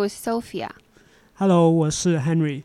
was Sophia。Hello，我是 Henry。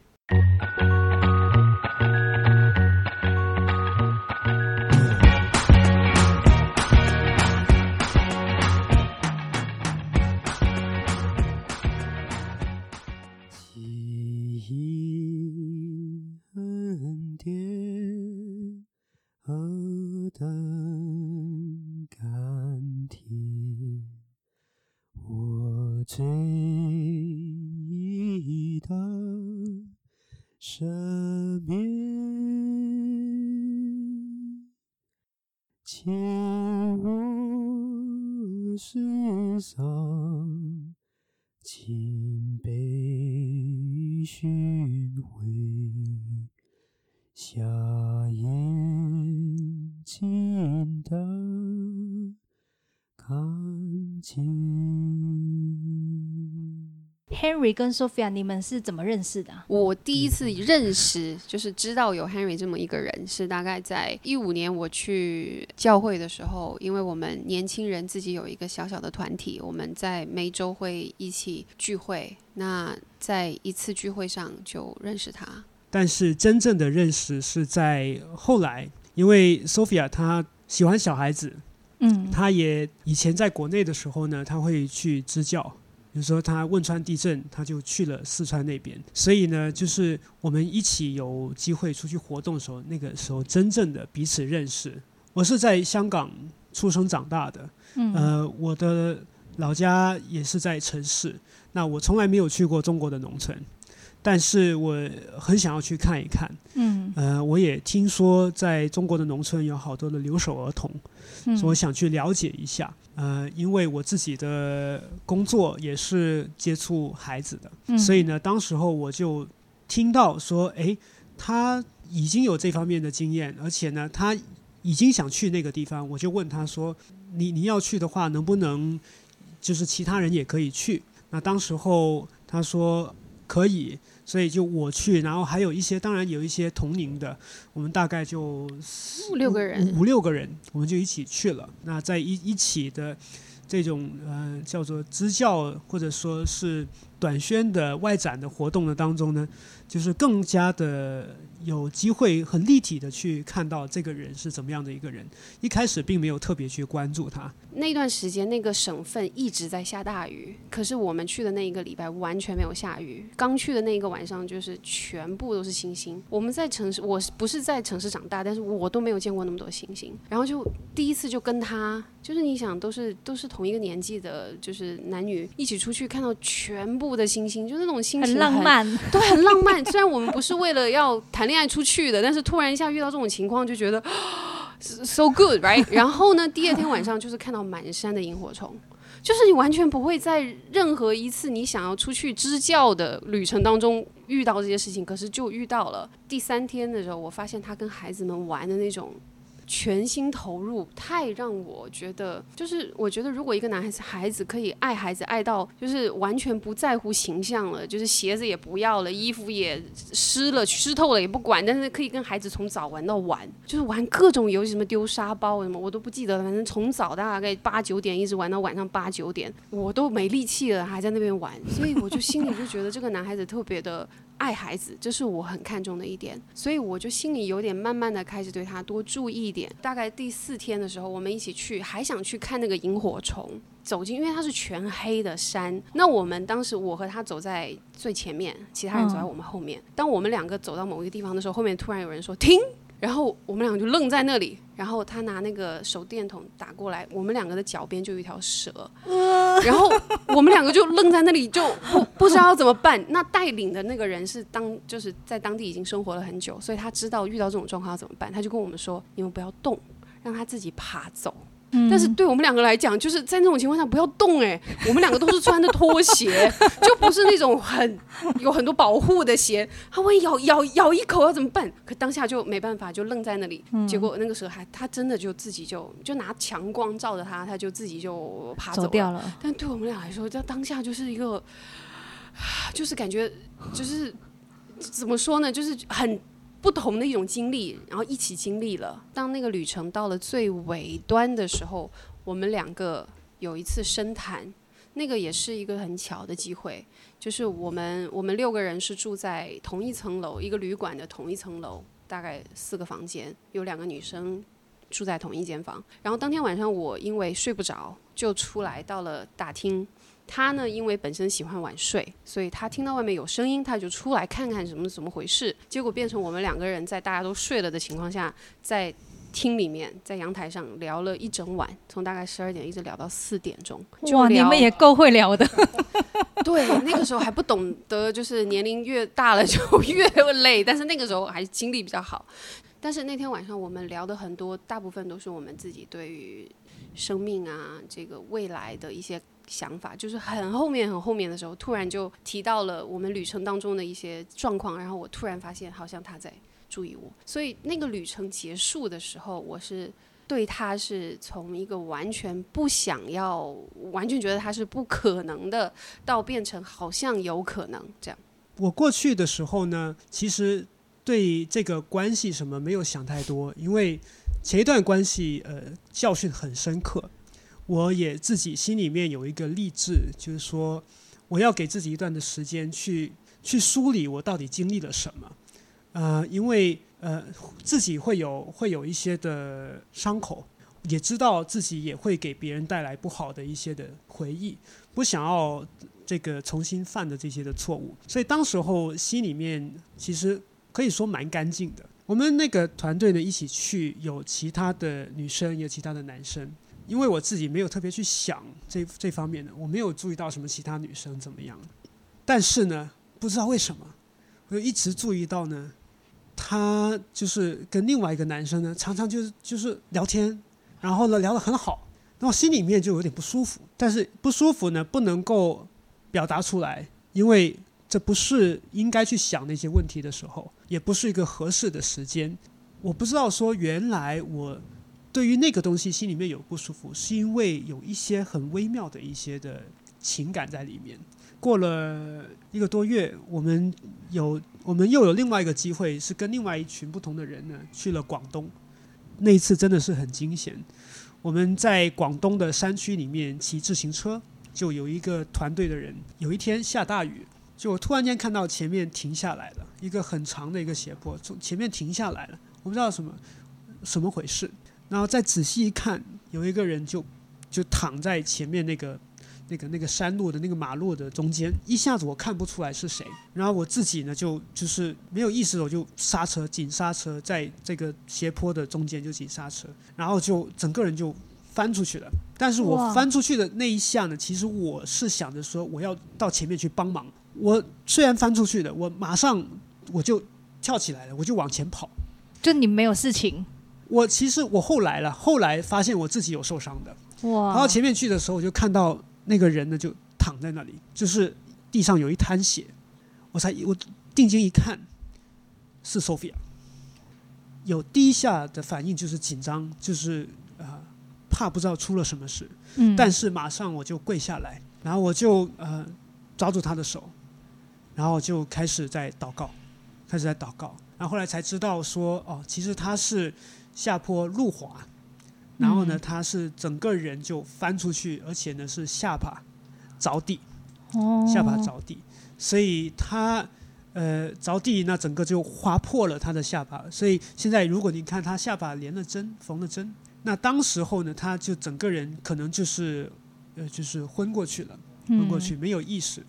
跟 Sophia，你们是怎么认识的啊？我第一次认识，就是知道有 Henry 这么一个人，是大概在一五年我去教会的时候，因为我们年轻人自己有一个小小的团体，我们在每周会一起聚会。那在一次聚会上就认识他。但是真正的认识是在后来，因为 Sophia 她喜欢小孩子，嗯，她也以前在国内的时候呢，她会去支教。比如说，他汶川地震，他就去了四川那边。所以呢，就是我们一起有机会出去活动的时候，那个时候真正的彼此认识。我是在香港出生长大的，嗯呃，我的老家也是在城市，那我从来没有去过中国的农村，但是我很想要去看一看。嗯呃，我也听说在中国的农村有好多的留守儿童，嗯所以我想去了解一下。呃，因为我自己的工作也是接触孩子的，嗯所以呢，当时候我就听到说，诶，他已经有这方面的经验，而且呢，他已经想去那个地方，我就问他说，你你要去的话，能不能就是其他人也可以去？那当时候他说可以，所以就我去，然后还有一些，当然有一些同龄的，我们大概就四五六个人五五六个人，我们就一起去了。那在一一起的这种呃叫做支教或者说是短宣的外展的活动的当中呢，就是更加的有机会很立体的去看到这个人是怎么样的一个人。一开始并没有特别去关注他，那段时间，那个省份一直在下大雨，可是我们去的那一个礼拜完全没有下雨。刚去的那一个晚上，就是全部都是星星。我们在城市，我不是在城市长大，但是我都没有见过那么多星星。然后就第一次就跟他，就是你想，都是都是同一个年纪的，就是男女一起出去，看到全部的星星，就那种心情很浪，漫，对，很浪漫。虽然我们不是为了要谈恋爱出去的，但是突然一下遇到这种情况，就觉得 so good right。然后呢，第二天晚上就是看到满山的萤火虫。就是你完全不会在任何一次你想要出去支教的旅程当中遇到这些事情，可是就遇到了。第三天的时候，我发现他跟孩子们玩的那种全心投入，太让我觉得，就是我觉得如果一个男孩子孩子可以爱孩子爱到就是完全不在乎形象了，就是鞋子也不要了，衣服也湿了湿透了也不管，但是可以跟孩子从早玩到晚，就是玩各种游戏，什么丢沙包什么我都不记得了，反正从早大概 八九点一直玩到晚上八九点，我都没力气了，还在那边玩，所以我就心里就觉得这个男孩子特别的。爱孩子，这是我很看重的一点，所以我就心里有点慢慢的开始对他多注意一点。大概第四天的时候，我们一起去，还想去看那个萤火虫。走进，因为它是全黑的山。那我们当时我和他走在最前面，其他人走在我们后面。当我们两个走到某一个地方的时候，后面突然有人说停，然后我们两个就愣在那里。然后他拿那个手电筒打过来，我们两个的脚边就有一条蛇，然后我们两个就愣在那里，就不不知道要怎么办。那带领的那个人是当就是在当地已经生活了很久，所以他知道遇到这种状况要怎么办，他就跟我们说：你们不要动，让他自己爬走。但是对我们两个来讲，就是在那种情况下不要动哎、我们两个都是穿的拖鞋，就不是那种很有很多保护的鞋。他万一咬咬咬一口要怎么办？可当下就没办法，就愣在那里。结果那个时候还他真的就自己就就拿强光照着他，他就自己就爬走。走掉了。但对我们俩来说，这当下就是一个，就是感觉就是怎么说呢，就是很不同的一种经历，然后一起经历了。当那个旅程到了最尾端的时候，我们两个有一次深谈，那个也是一个很巧的机会，就是我们我们六个人是住在同一层楼，一个旅馆的同一层楼，大概四个房间，有两个女生住在同一间房。然后当天晚上我因为睡不着，就出来到了大厅。他呢，因为本身喜欢晚睡，所以他听到外面有声音，他就出来看看什么怎么回事。结果变成我们两个人在大家都睡了的情况下，在厅里面，在阳台上聊了一整晚，从大概十二点一直聊到四点钟。就哇，你们也够会聊的。对，那个时候还不懂得，就是年龄越大了就越累，但是那个时候还是精力比较好。但是那天晚上我们聊的很多，大部分都是我们自己对于生命啊，这个未来的一些想法，就是很后面很后面的时候，突然就提到了我们旅程当中的一些状况，然后我突然发现好像他在注意我，所以那个旅程结束的时候，我是。对他是从一个完全不想要、完全觉得他是不可能的，到变成好像有可能这样。我过去的时候呢，其实对这个关系什么没有想太多，因为前一段关系呃教训很深刻，我也自己心里面有一个励志，就是说我要给自己一段的时间去去梳理我到底经历了什么，呃，因为呃自己会有会有一些的伤口，也知道自己也会给别人带来不好的一些的回忆，不想要这个重新犯的这些的错误，所以当时候心里面其实可以说蛮干净的。我们那个团队呢一起去，有其他的女生，有其他的男生。因为我自己没有特别去想这这方面的，我没有注意到什么其他女生怎么样。但是呢，不知道为什么，我就一直注意到呢，他就是跟另外一个男生呢，常常就是就是聊天，然后呢聊得很好，然后心里面就有点不舒服。但是不舒服呢，不能够表达出来，因为这不是应该去想那些问题的时候，也不是一个合适的时间。我不知道说原来我对于那个东西心里面有不舒服，是因为有一些很微妙的一些的情感在里面。过了一个多月，我们有我们又有另外一个机会，是跟另外一群不同的人呢去了广东。那一次真的是很惊险。我们在广东的山区里面骑自行车，就有一个团队的人，有一天下大雨，就我突然间看到前面停下来了，一个很长的一个斜坡，从前面停下来了，我不知道什么什么回事。然后再仔细一看，有一个人就就躺在前面那个那个那个山路的那个马路的中间，一下子我看不出来是谁。然后我自己呢就就是没有意识我就刹车，紧刹车，在这个斜坡的中间就紧刹车，然后就整个人就翻出去了。但是我翻出去的那一下呢，其实我是想着说我要到前面去帮忙。我虽然翻出去的，我马上我就跳起来了，我就往前跑。就你没有事情我其实我后来了，后来发现我自己有受伤的。哇，跑到前面去的时候，我就看到那个人呢，就躺在那里，就是地上有一滩血。我才我定睛一看，是 Sophia。有第一下的反应就是紧张，就是呃怕不知道出了什么事，嗯，但是马上我就跪下来，然后我就呃抓住他的手，然后就开始在祷告，开始在祷告，然后后来才知道说哦，其实他是下坡路滑，然后呢嗯他是整个人就翻出去，而且呢是下巴着地，哦。下巴着地，所以他呃着地，那整个就划破了他的下巴。所以现在如果你看他下巴连了针，缝了针，那当时候呢，他就整个人可能就是呃就是昏过去了，昏过去没有意识。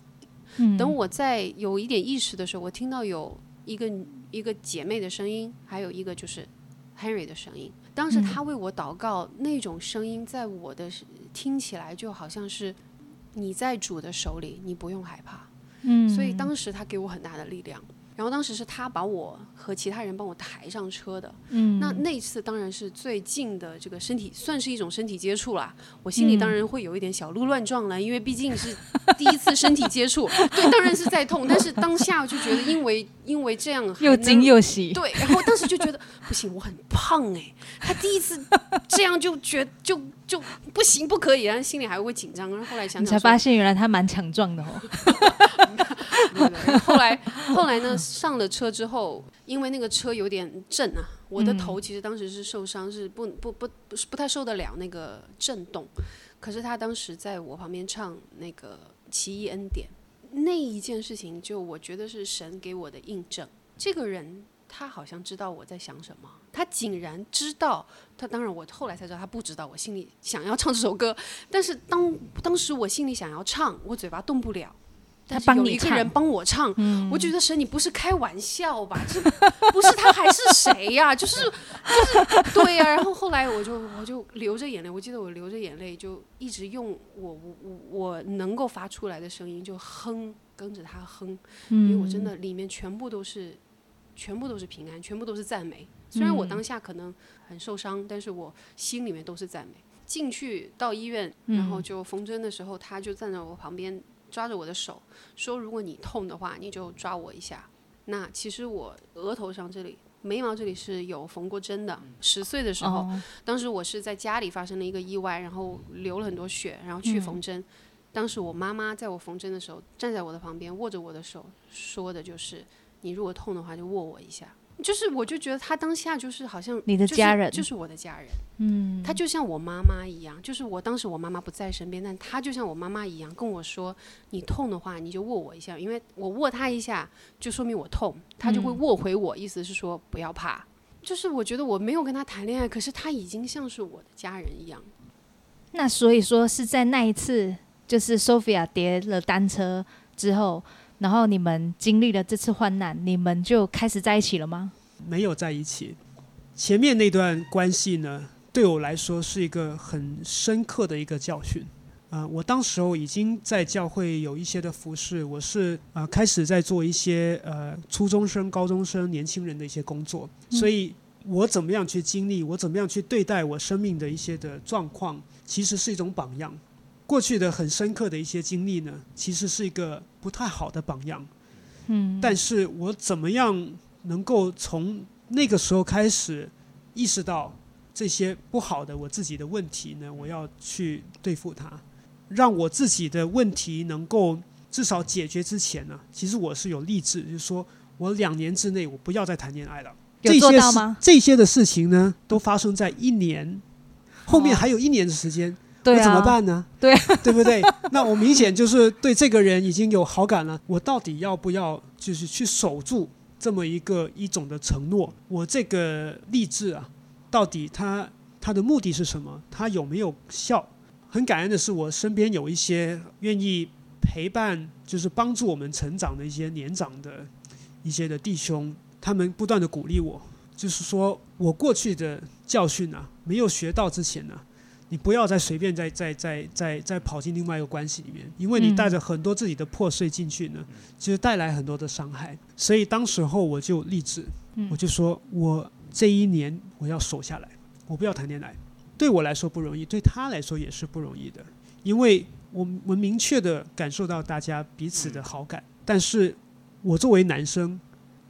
嗯。等我在有一点意识的时候，我听到有一个一个姐妹的声音，还有一个就是 Henry 的声音。当时嗯他为我祷告，那种声音在我的听起来就好像是你在主的手里，你不用害怕。嗯，所以当时他给我很大的力量。然后当时是他把我和其他人帮我抬上车的，嗯那那次当然是最近的这个身体，算是一种身体接触啦。我心里当然会有一点小鹿乱撞了，因为毕竟是第一次身体接触，对，当然是在痛。但是当下就觉得，因为因为这样又惊又喜，对，然后当时就觉得不行，我很胖哎、他第一次这样就觉就就不行，不可以，然后心里还会紧张。然后后来想你想，才发现原来他蛮强壮的哦。对对对后来后来呢，上了车之后，因为那个车有点震啊，我的嗯头其实当时是受伤，是不不不不是不太受得了那个震动。可是他当时在我旁边唱那个《奇异恩典》，那一件事情，就我觉得是神给我的印证。这个人他好像知道我在想什么，他竟然知道。他当然我后来才知道他不知道我心里想要唱这首歌，但是当当时我心里想要唱，我嘴巴动不了。但是有一个人帮我唱，我觉得神，你不是开玩笑吧？这不是他还是谁呀？就是就是对呀。然后后来我就我就流着眼泪，我记得我流着眼泪就一直用我我我我能够发出来的声音就哼，跟着他哼，因为我真的里面全部都是全部都是平安，全部都是赞美。虽然我当下可能很受伤，但是我心里面都是赞美。进去到医院，然后就缝针的时候，他就站在我旁边。抓着我的手说：“如果你痛的话，你就抓我一下。”那其实我额头上这里、眉毛这里是有缝过针的。十岁的时候，当时我是在家里发生了一个意外，然后流了很多血，然后去缝针。当时我妈妈在我缝针的时候站在我的旁边，握着我的手，说的就是：“你如果痛的话，就握我一下。”就是，我就觉得他当下就是好像你的家人，就是我的家人，嗯，他就像我妈妈一样，就是我当时我妈妈不在身边，但他就像我妈妈一样跟我说：“你痛的话，你就握我一下，因为我握他一下，就说明我痛，他就会握回我，意思是说不要怕。”就是我觉得我没有跟他谈恋爱，可是他已经像是我的家人一样。那所以说是在那一次，就是 Sophia 跌了单车之后。然后你们经历了这次患难，你们就开始在一起了吗？没有在一起。前面那段关系呢，对我来说是一个很深刻的一个教训。啊，我当时候已经在教会有一些的服饰，我是啊开始在做一些呃初中生、高中生、年轻人的一些工作，所以我怎么样去经历，我怎么样去对待我生命的一些的状况，其实是一种榜样。过去的很深刻的一些经历呢，其实是一个不太好的榜样。嗯，但是我怎么样能够从那个时候开始意识到这些不好的我自己的问题呢？我要去对付它，让我自己的问题能够至少解决之前呢，其实我是有励志，就是说我两年之内我不要再谈恋爱了。有做到吗？这些的事情呢，都发生在一年后面，还有一年的时间。那怎么办呢？对，对不对？那我明显就是对这个人已经有好感了。我到底要不要就是去守住这么一个一种的承诺？我这个励志啊，到底他他的目的是什么？他有没有效？很感恩的是，我身边有一些愿意陪伴，就是帮助我们成长的一些年长的一些的弟兄，他们不断的鼓励我，就是说我过去的教训啊，没有学到之前呢。你不要再随便再再再再再跑进另外一个关系里面，因为你带着很多自己的破碎进去呢，其实带来很多的伤害。所以当时候我就立志，我就说我这一年我要守下来，我不要谈恋爱。对我来说不容易，对他来说也是不容易的，因为我我明确的感受到大家彼此的好感，但是我作为男生，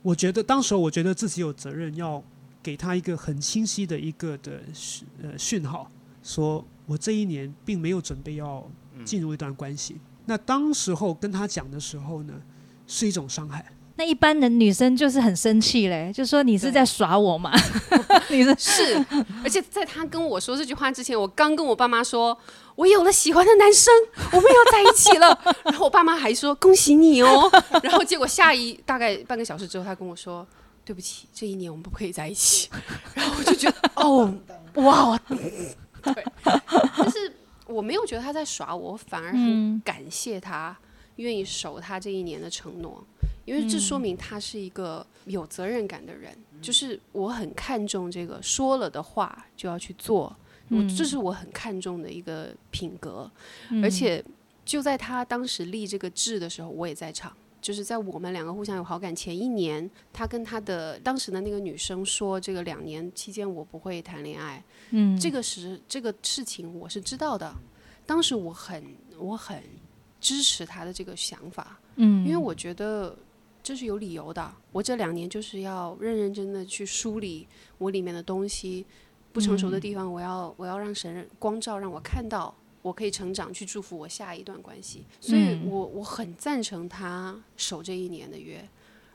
我觉得当时我觉得自己有责任要给他一个很清晰的一个的讯呃讯号。说我这一年并没有准备要进入一段关系。那当时候跟他讲的时候呢，是一种伤害。那一般的女生就是很生气嘞，就说你是在耍我嘛？你是 是，而且在他跟我说这句话之前，我刚跟我爸妈说，我有了喜欢的男生，我们要在一起了。然后我爸妈还说恭喜你哦。然后结果下一大概半个小时之后，他跟我说对不起，这一年我们不可以在一起。然后我就觉得哦，哇。对，但是我没有觉得他在耍我，反而很感谢他愿意守他这一年的承诺，因为这说明他是一个有责任感的人。就是我很看重这个说了的话就要去做，我这是我很看重的一个品格。而且就在他当时立这个志的时候，我也在场。就是在我们两个互相有好感前一年，他跟他的当时的那个女生说，这个两年期间我不会谈恋爱。嗯，这个是这个事情我是知道的，当时我很我很支持他的这个想法。嗯，因为我觉得这是有理由的。我这两年就是要认认真的去梳理我里面的东西，不成熟的地方，我要我要让神光照，让我看到。我可以成长，去祝福我下一段关系，所以我我很赞成他守这一年的约，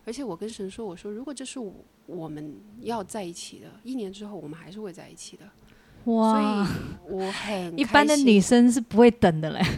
而且我跟神说，我说如果这是我们要在一起的，一年之后我们还是会在一起的，所以，我很一般的女生是不会等的嘞。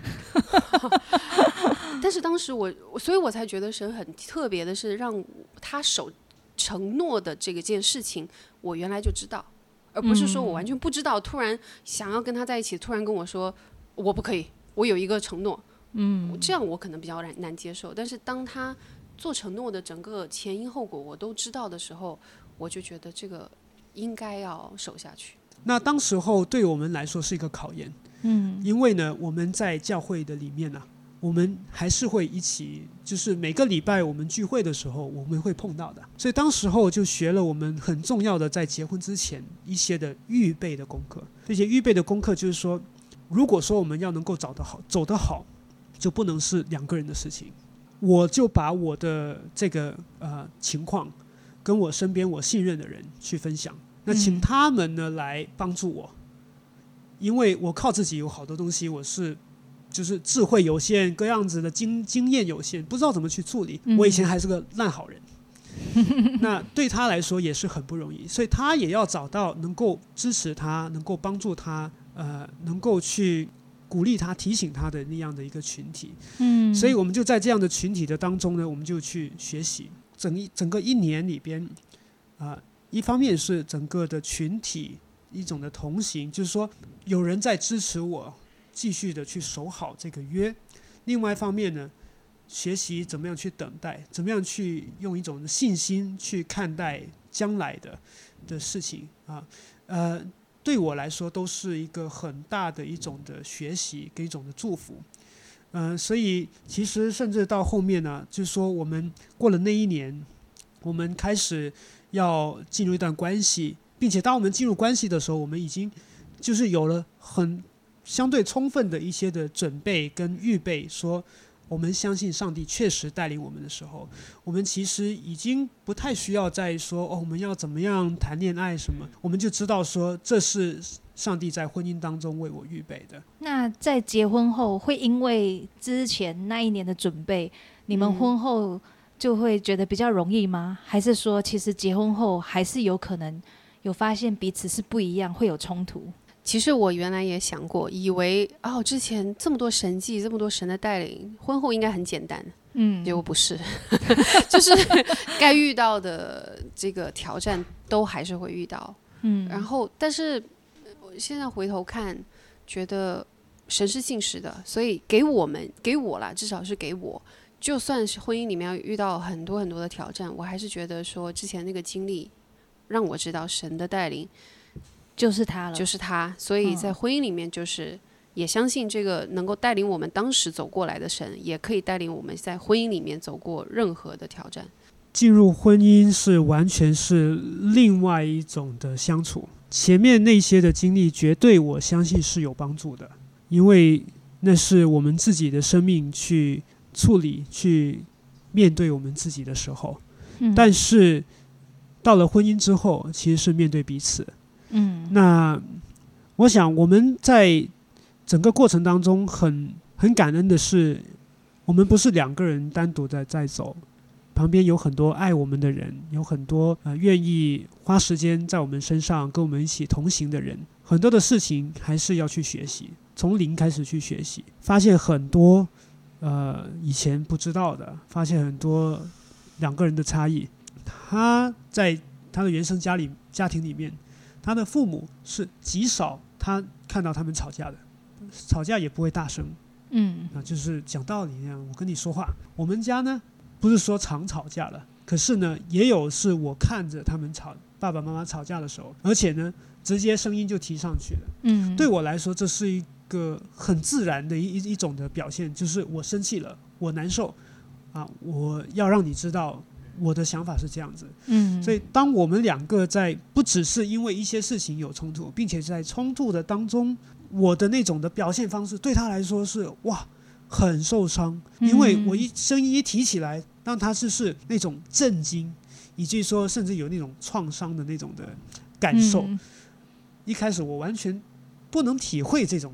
但是当时我，我所以我才觉得神很特别的是，让他守承诺的这个件事情，我原来就知道，而不是说我完全不知道，突然想要跟他在一起，突然跟我说我不可以，我有一个承诺，嗯，这样我可能比较难难接受。但是当他做承诺的整个前因后果我都知道的时候，我就觉得这个应该要守下去。那当时候对我们来说是一个考验，嗯因为呢，我们在教会的里面呢、我们还是会一起，就是每个礼拜我们聚会的时候，我们会碰到的。所以当时候就学了我们很重要的在结婚之前一些的预备的功课。这些预备的功课就是说，如果说我们要能够找得好、走得好，就不能是两个人的事情。我就把我的这个呃情况跟我身边我信任的人去分享，那请嗯他们呢来帮助我，因为我靠自己有好多东西我是就是智慧有限，各样子的经经验有限，不知道怎么去处理。嗯我以前还是个烂好人，那对他来说也是很不容易，所以他也要找到能够支持他、能够帮助他、呃，能够去鼓励他、提醒他的那样的一个群体。嗯，所以我们就在这样的群体的当中呢，我们就去学习。整一整个一年里边，啊、一方面是整个的群体一种的同行，就是说有人在支持我继续的去守好这个约；另外一方面呢，学习怎么样去等待，怎么样去用一种信心去看待将来的的事情啊，呃，对我来说都是一个很大的一种的学习跟一种的祝福。嗯，所以其实甚至到后面呢，就是说我们过了那一年，我们开始要进入一段关系，并且当我们进入关系的时候，我们已经就是有了很相对充分的一些的准备跟预备，说我们相信上帝确实带领我们的时候，我们其实已经不太需要再说哦，我们要怎么样谈恋爱什么，我们就知道说这是上帝在婚姻当中为我预备的。那在结婚后，会因为之前那一年的准备，你们婚后就会觉得比较容易吗？还是说，其实结婚后还是有可能有发现彼此是不一样，会有冲突？其实我原来也想过，以为哦，之前这么多神迹，这么多神的带领，婚后应该很简单，嗯。结果不是，就是该遇到的这个挑战都还是会遇到。嗯，然后，但是呃我现在回头看，觉得神是信实的，所以给我们给我啦，至少是给我，就算是婚姻里面遇到很多很多的挑战，我还是觉得说之前那个经历让我知道神的带领就是他了，就是是他，所以在嗯婚姻里面就是。也相信这个能够带领我们当时走过来的神，也可以带领我们在婚姻里面走过任何的挑战。进入婚姻是完全是另外一种的相处。前面那些的经历，绝对我相信是有帮助的，因为那是我们自己的生命去处理、去面对我们自己的时候。嗯但是到了婚姻之后，其实是面对彼此。嗯那我想我们在整个过程当中很很感恩的是，我们不是两个人单独的在走，旁边有很多爱我们的人，有很多呃愿意花时间在我们身上跟我们一起同行的人。很多的事情还是要去学习，从零开始去学习，发现很多呃以前不知道的，发现很多两个人的差异。他在他的原生家里家庭里面，他的父母是极少他看到他们吵架的，吵架也不会大声嗯啊，就是讲道理那样。我跟你说话，我们家呢不是说常吵架了，可是呢也有是我看着他们吵，爸爸妈妈吵架的时候，而且呢直接声音就提上去了。嗯，对我来说，这是一个很自然的一一一种的表现，就是我生气了，我难受啊，我要让你知道我的想法是这样子。嗯，所以，当我们两个在不只是因为一些事情有冲突，并且在冲突的当中，我的那种的表现方式对他来说是哇很受伤，因为我一声音一提起来，让他是是那种震惊，以及说甚至有那种创伤的那种的感受。嗯。一开始我完全不能体会这种，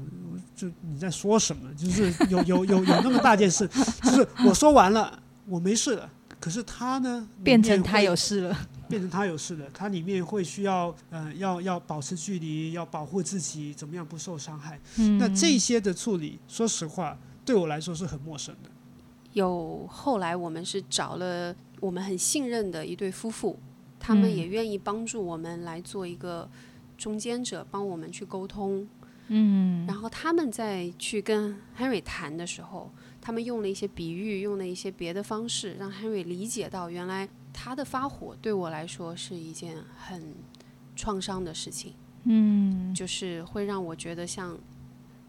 就你在说什么，就是有有有有那么大件事，就是我说完了，我没事了，可是他呢，变成他有事了，变成他有事了，他里面会需要呃要要保持距离，要保护自己，怎么样不受伤害？嗯那这些的处理，说实话，对我来说是很陌生的。有后来我们是找了我们很信任的一对夫妇，他们嗯也愿意帮助我们来做一个中间者，帮我们去沟通。嗯然后他们在去跟 Henry 谈的时候，他们用了一些比喻，用了一些别的方式，让 Henry 理解到原来他的发火对我来说是一件很创伤的事情，嗯就是会让我觉得像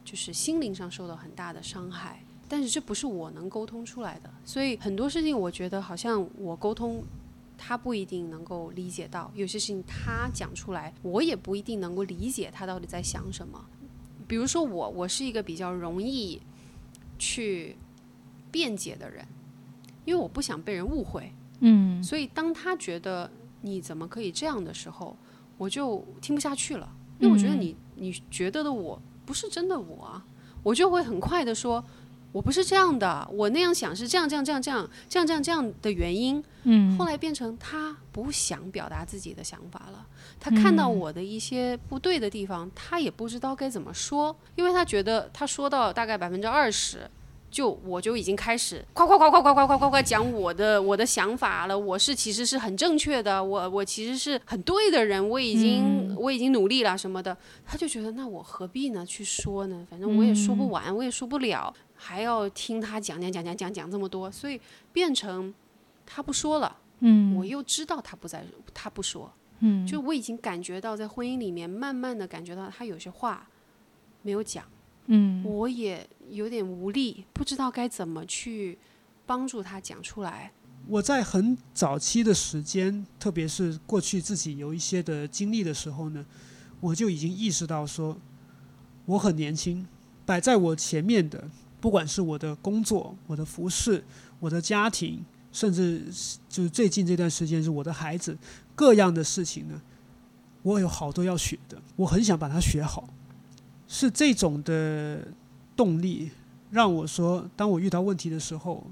就是心灵上受到很大的伤害。但是这不是我能沟通出来的，所以很多事情我觉得好像我沟通。他不一定能够理解到，有些事情他讲出来，我也不一定能够理解他到底在想什么。比如说我，我是一个比较容易去辩解的人，因为我不想被人误会，嗯。所以当他觉得你怎么可以这样的时候，我就听不下去了，因为我觉得你你觉得的我不是真的我啊，我就会很快的说。我不是这样的，我那样想是这样这样这样这样这样这样这样的原因，嗯。后来变成他不想表达自己的想法了，他看到我的一些不对的地方，他也不知道该怎么说，因为他觉得他说到大概百分之二十，就我就已经开始夸夸夸夸夸夸夸夸夸讲我的我的想法了，我是其实是很正确的，我我其实是很对的人，我已经、我已经努力了什么的，他就觉得那我何必呢去说呢？反正我也说不完，我也说不了，还要听他讲讲讲讲讲讲这么多，所以变成他不说了。嗯我又知道他不在，他不说，嗯。就我已经感觉到在婚姻里面，慢慢的感觉到他有些话没有讲，嗯我也有点无力，不知道该怎么去帮助他讲出来。我在很早期的时间，特别是过去自己有一些的经历的时候呢，我就已经意识到说，我很年轻，摆在我前面的，不管是我的工作、我的服饰、我的家庭，甚至就是最近这段时间是我的孩子，各样的事情呢，我有好多要学的，我很想把它学好，是这种的动力让我说，当我遇到问题的时候，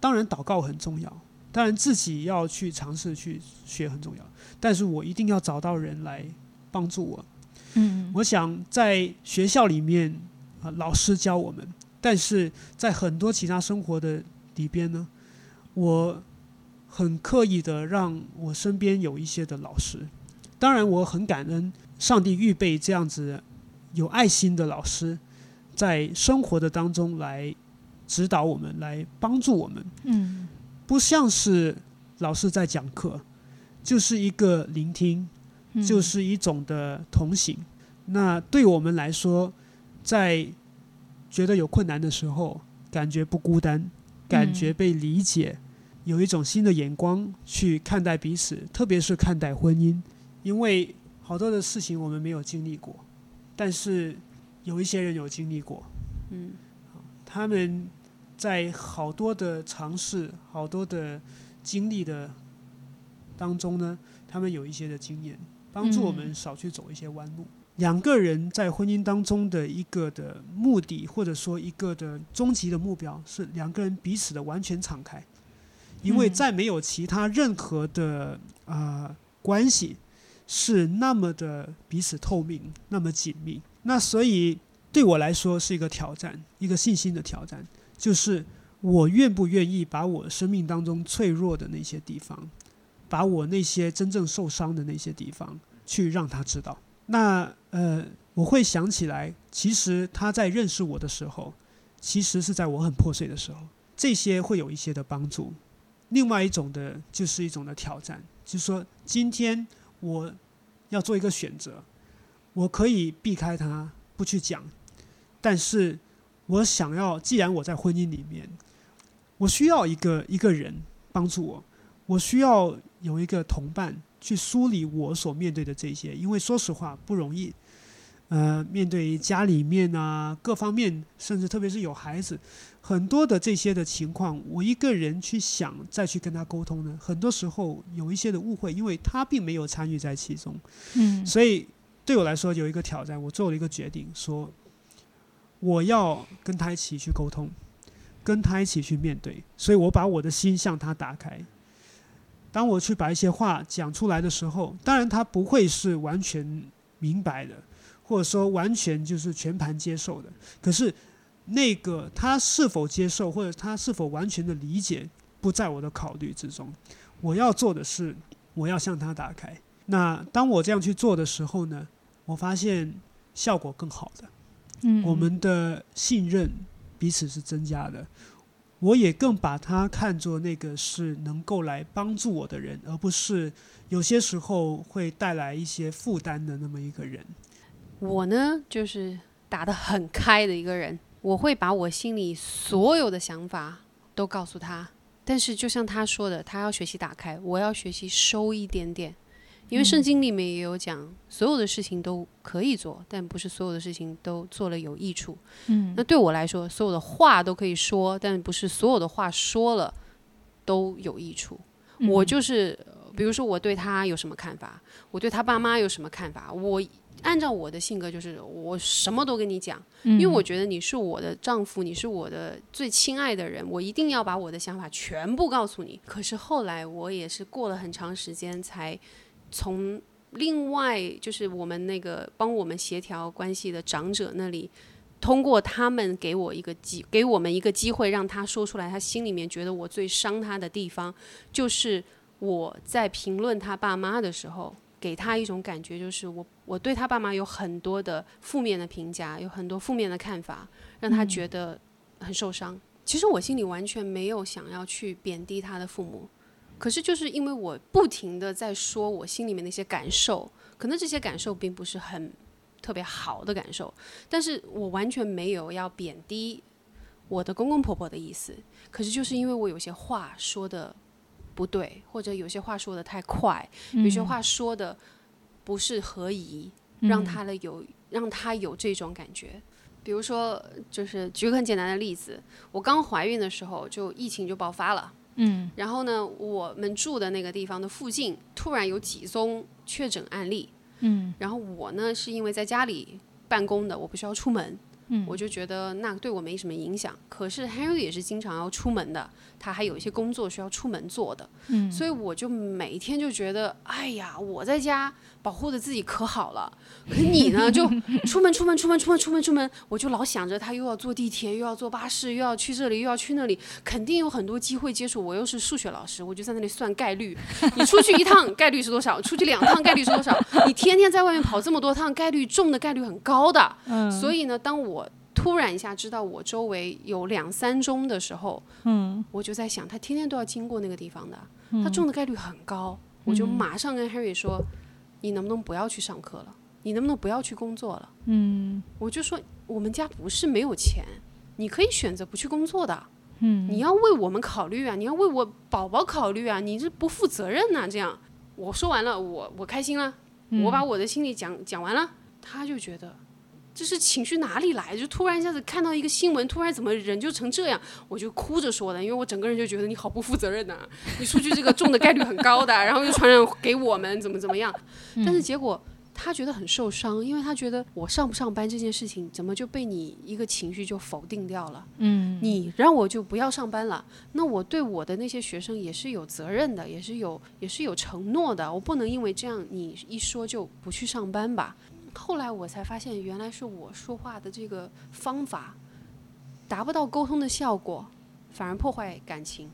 当然祷告很重要，当然自己要去尝试去学很重要，但是我一定要找到人来帮助我。嗯我想在学校里面啊、老师教我们，但是在很多其他生活的里边呢，我很刻意的让我身边有一些的老师。当然，我很感恩上帝预备这样子有爱心的老师，在生活的当中来指导我们，来帮助我们。嗯不像是老师在讲课，就是一个聆听，嗯就是一种的同行。那对我们来说，在觉得有困难的时候，感觉不孤单，感觉被理解，有一种新的眼光去看待彼此，特别是看待婚姻，因为好多的事情我们没有经历过，但是有一些人有经历过，嗯。他们在好多的尝试、好多的经历的当中呢，他们有一些的经验，帮助我们少去走一些弯路。两个人在婚姻当中的一个的目的，或者说一个的终极的目标，是两个人彼此的完全敞开，因为嗯。再没有其他任何的啊、呃关系是那么的彼此透明、那么紧密。那所以对我来说是一个挑战，一个信心的挑战，就是我愿不愿意把我生命当中脆弱的那些地方，把我那些真正受伤的那些地方，去让他知道。那呃，我会想起来，其实他在认识我的时候，其实是在我很破碎的时候，这些会有一些的帮助。另外一种的，就是一种的挑战，就是说，今天我要做一个选择，我可以避开他，不去讲，但是我想要，既然我在婚姻里面，我需要一个一个人帮助我，我需要有一个同伴去梳理我所面对的这些，因为说实话不容易。呃，面对家里面啊各方面，甚至特别是有孩子，很多的这些的情况，我一个人去想再去跟他沟通呢，很多时候有一些的误会，因为他并没有参与在其中。嗯所以对我来说有一个挑战，我做了一个决定，说我要跟他一起去沟通，跟他一起去面对。所以我把我的心向他打开。当我去把一些话讲出来的时候，当然他不会是完全明白的，或者说完全就是全盘接受的。可是那个他是否接受，或者他是否完全的理解，不在我的考虑之中。我要做的是，我要向他打开。那当我这样去做的时候呢，我发现效果更好的。嗯，我们的信任彼此是增加的。我也更把他看作那个是能够来帮助我的人，而不是有些时候会带来一些负担的那么一个人。我呢，就是打得很开的一个人，我会把我心里所有的想法都告诉他。但是就像他说的，他要学习打开，我要学习收一点点。因为圣经里面也有讲，所有的事情都可以做，但不是所有的事情都做了有益处。嗯，那对我来说，所有的话都可以说，但不是所有的话说了都有益处。嗯我就是，呃比如说我对他有什么看法，我对他爸妈有什么看法，我按照我的性格，就是我什么都跟你讲，因因为我觉得你是我的丈夫，你是我的最亲爱的人，我一定要把我的想法全部告诉你。可是后来我也是过了很长时间才从另外就是我们那个帮我们协调关系的长者那里，通过他们给我一个机，给我们一个机会，让他说出来他心里面觉得我最伤他的地方，就是我在评论他爸妈的时候。给他一种感觉，就是我我对他爸妈有很多的负面的评价，有很多负面的看法，让他觉得很受伤。其实我心里完全没有想要去贬低他的父母，可是就是因为我不停的在说我心里面的一些感受，可能这些感受并不是很特别好的感受，但是我完全没有要贬低我的公公婆婆的意思。可是就是因为我有些话说的不对，或者有些话说的太快，有些话说的不是合宜，让他的有让他有这种感觉。比如说，就是举个很简单的例子，我刚怀孕的时候，就疫情就爆发了。嗯然后呢，我们住的那个地方的附近突然有几宗确诊案例。嗯然后我呢，是因为在家里办公的，我不需要出门，嗯我就觉得那对我没什么影响。可是 Henry 也是经常要出门的，他还有一些工作需要出门做的，嗯所以我就每一天就觉得，哎呀，我在家保护的自己可好了，可你呢 就出门出门出门出门出门出门，我就老想着他又要坐地铁，又要坐巴士，又要去这里，又要去那里，肯定有很多机会接触。我又是数学老师，我就在那里算概率，你出去一趟概率是多少？出去两趟概率是多少？你天天在外面跑这么多趟，概率中的概率很高的。嗯所以呢，当我突然一下知道我周围有两三中的时候，嗯我就在想，他天天都要经过那个地方的，他中的概率很高。我就马上跟 Harry 说：“你能不能不要去上课了？你能不能不要去工作了嗯？”我就说：“我们家不是没有钱，你可以选择不去工作的。嗯你要为我们考虑啊，你要为我宝宝考虑啊，你这不负责任呐、这样，我说完了，我我开心了，我把我的心里讲讲完了，他就觉得。这是情绪哪里来？就突然一下子看到一个新闻，突然怎么人就成这样，我就哭着说的，因为我整个人就觉得你好不负责任呐、你出去这个中的概率很高的，然后又传染给我们，怎么怎么样？但是结果他觉得很受伤，因为他觉得我上不上班这件事情怎么就被你一个情绪就否定掉了？嗯你让我就不要上班了，那我对我的那些学生也是有责任的，也是有也是有承诺的，我不能因为这样你一说就不去上班吧。后来我才发现，原来是我说话的这个方法达不到沟通的效果，反而破坏感情，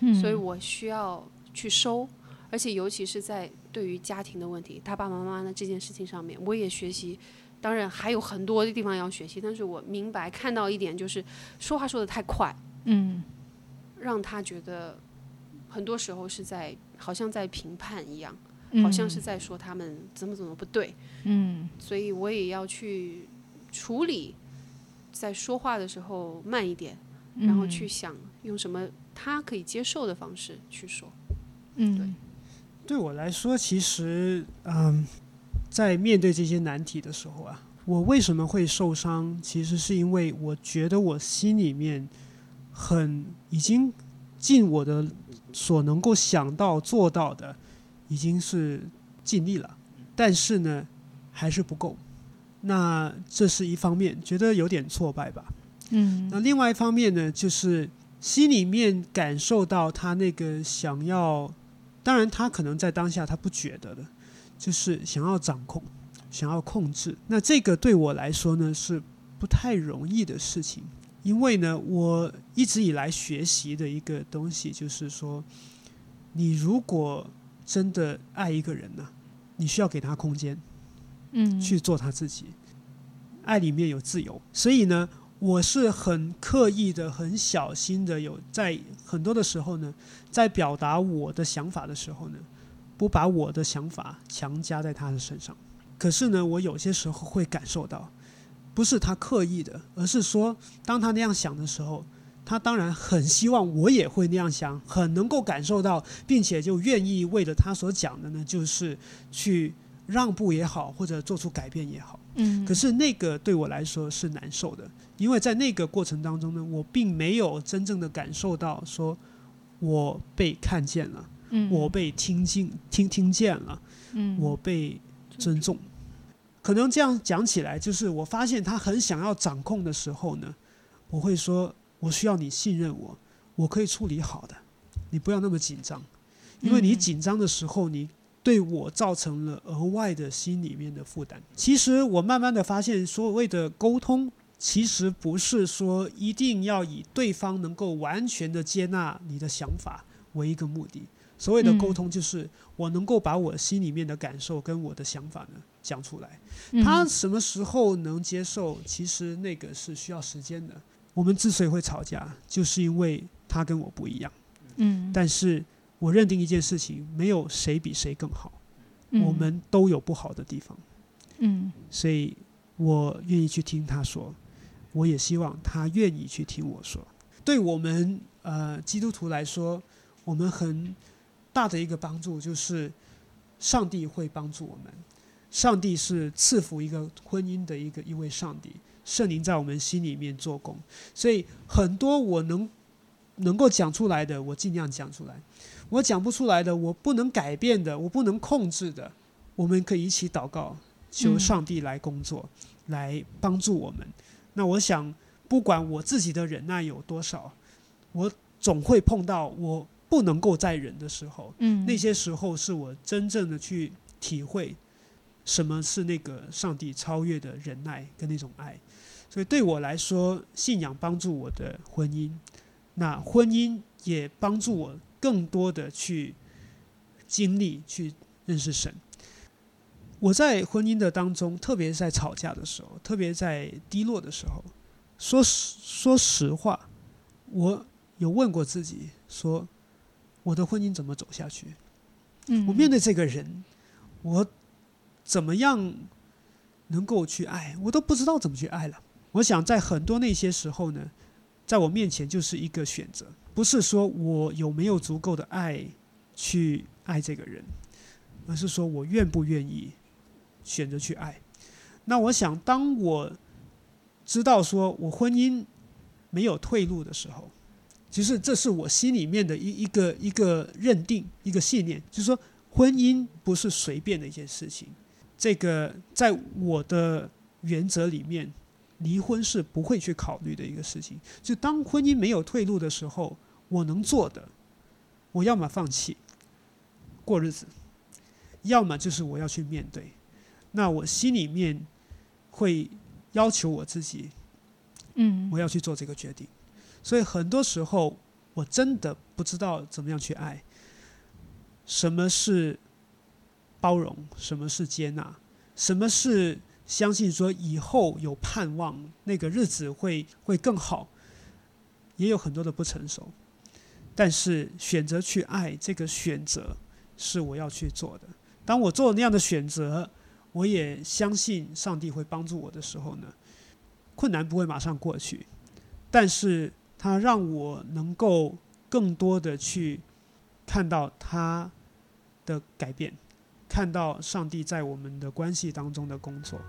嗯所以我需要去收。而且尤其是在对于家庭的问题，他爸爸妈妈的这件事情上面，我也学习。当然还有很多的地方要学习，但是我明白看到一点就是说话说的太快，嗯让他觉得很多时候是在好像在评判一样，嗯好像是在说他们怎么怎么不对，嗯所以我也要去处理，在说话的时候慢一点，然后去想用什么他可以接受的方式去说。嗯对我来说，其实嗯，在面对这些难题的时候啊，我为什么会受伤？其实是因为我觉得我心里面很已经尽我的所能够想到做到的，已经是尽力了，但是呢，还是不够。那这是一方面，觉得有点挫败吧。嗯那另外一方面呢，就是心里面感受到他那个想要当然，他可能在当下他不觉得的，就是想要掌控，想要控制。那这个对我来说呢，是不太容易的事情，因为呢，我一直以来学习的一个东西就是说，你如果真的爱一个人呢，你需要给他空间，嗯，去做他自己。爱里面有自由，所以呢。我是很刻意的、很小心的，有在很多的时候呢，在表达我的想法的时候呢，不把我的想法强加在他的身上。可是呢，我有些时候会感受到，不是他刻意的，而是说，当他那样想的时候，他当然很希望我也会那样想，很能够感受到，并且就愿意为了他所讲的呢，就是去让步也好，或者做出改变也好。嗯，可是那个对我来说是难受的。因为在那个过程当中呢，我并没有真正的感受到说我被看见了，嗯，我被听进听听见了，嗯，我被尊重。可能这样讲起来，就是我发现他很想要掌控的时候呢，我会说：我需要你信任我，我可以处理好的，你不要那么紧张，因为你紧张的时候，你对我造成了额外的心里面的负担。其实我慢慢的发现，所谓的沟通。其实不是说一定要以对方能够完全的接纳你的想法为一个目的。所谓的沟通，就是我能够把我心里面的感受跟我的想法呢讲出来。他什么时候能接受？其实那个是需要时间的。我们之所以会吵架，就是因为他跟我不一样。嗯，但是我认定一件事情，没有谁比谁更好，我们都有不好的地方。嗯，所以我愿意去听他说。我也希望他愿意去听我说。对我们呃基督徒来说，我们很大的一个帮助就是，上帝会帮助我们。上帝是赐福一个婚姻的一个一位上帝，圣灵在我们心里面做工。所以很多我能能够讲出来的，我尽量讲出来；我讲不出来的，我不能改变的，我不能控制的，我们可以一起祷告，求上帝来工作，来帮助我们。那我想，不管我自己的忍耐有多少，我总会碰到我不能够再忍的时候。嗯，那些时候是我真正的去体会什么是那个上帝超越的忍耐跟那种爱。所以对我来说，信仰帮助我的婚姻，那婚姻也帮助我更多的去经历、去认识神。我在婚姻的当中，特别是在吵架的时候，特别在低落的时候，说实说实话，我有问过自己，说我的婚姻怎么走下去？嗯，我面对这个人，我怎么样能够去爱？我都不知道怎么去爱了。我想在很多那些时候呢，在我面前就是一个选择，不是说我有没有足够的爱去爱这个人，而是说我愿不愿意。选择去爱，那我想，当我知道说我婚姻没有退路的时候，其实这是我心里面的一一个一个认定，一个信念，就是说婚姻不是随便的一件事情。这个在我的原则里面，离婚是不会去考虑的一个事情。就当婚姻没有退路的时候，我能做的，我要么放弃过日子，要么就是我要去面对。那我心里面会要求我自己，嗯，我要去做这个决定。所以很多时候我真的不知道怎么样去爱，什么是包容，什么是接纳，什么是相信说以后有盼望，那个日子会会更好，也有很多的不成熟。但是选择去爱这个选择是我要去做的。当我做那样的选择。我也相信上帝会帮助我的时候呢，困难不会马上过去，但是他让我能够更多的去看到他的改变，看到上帝在我们的关系当中的工作。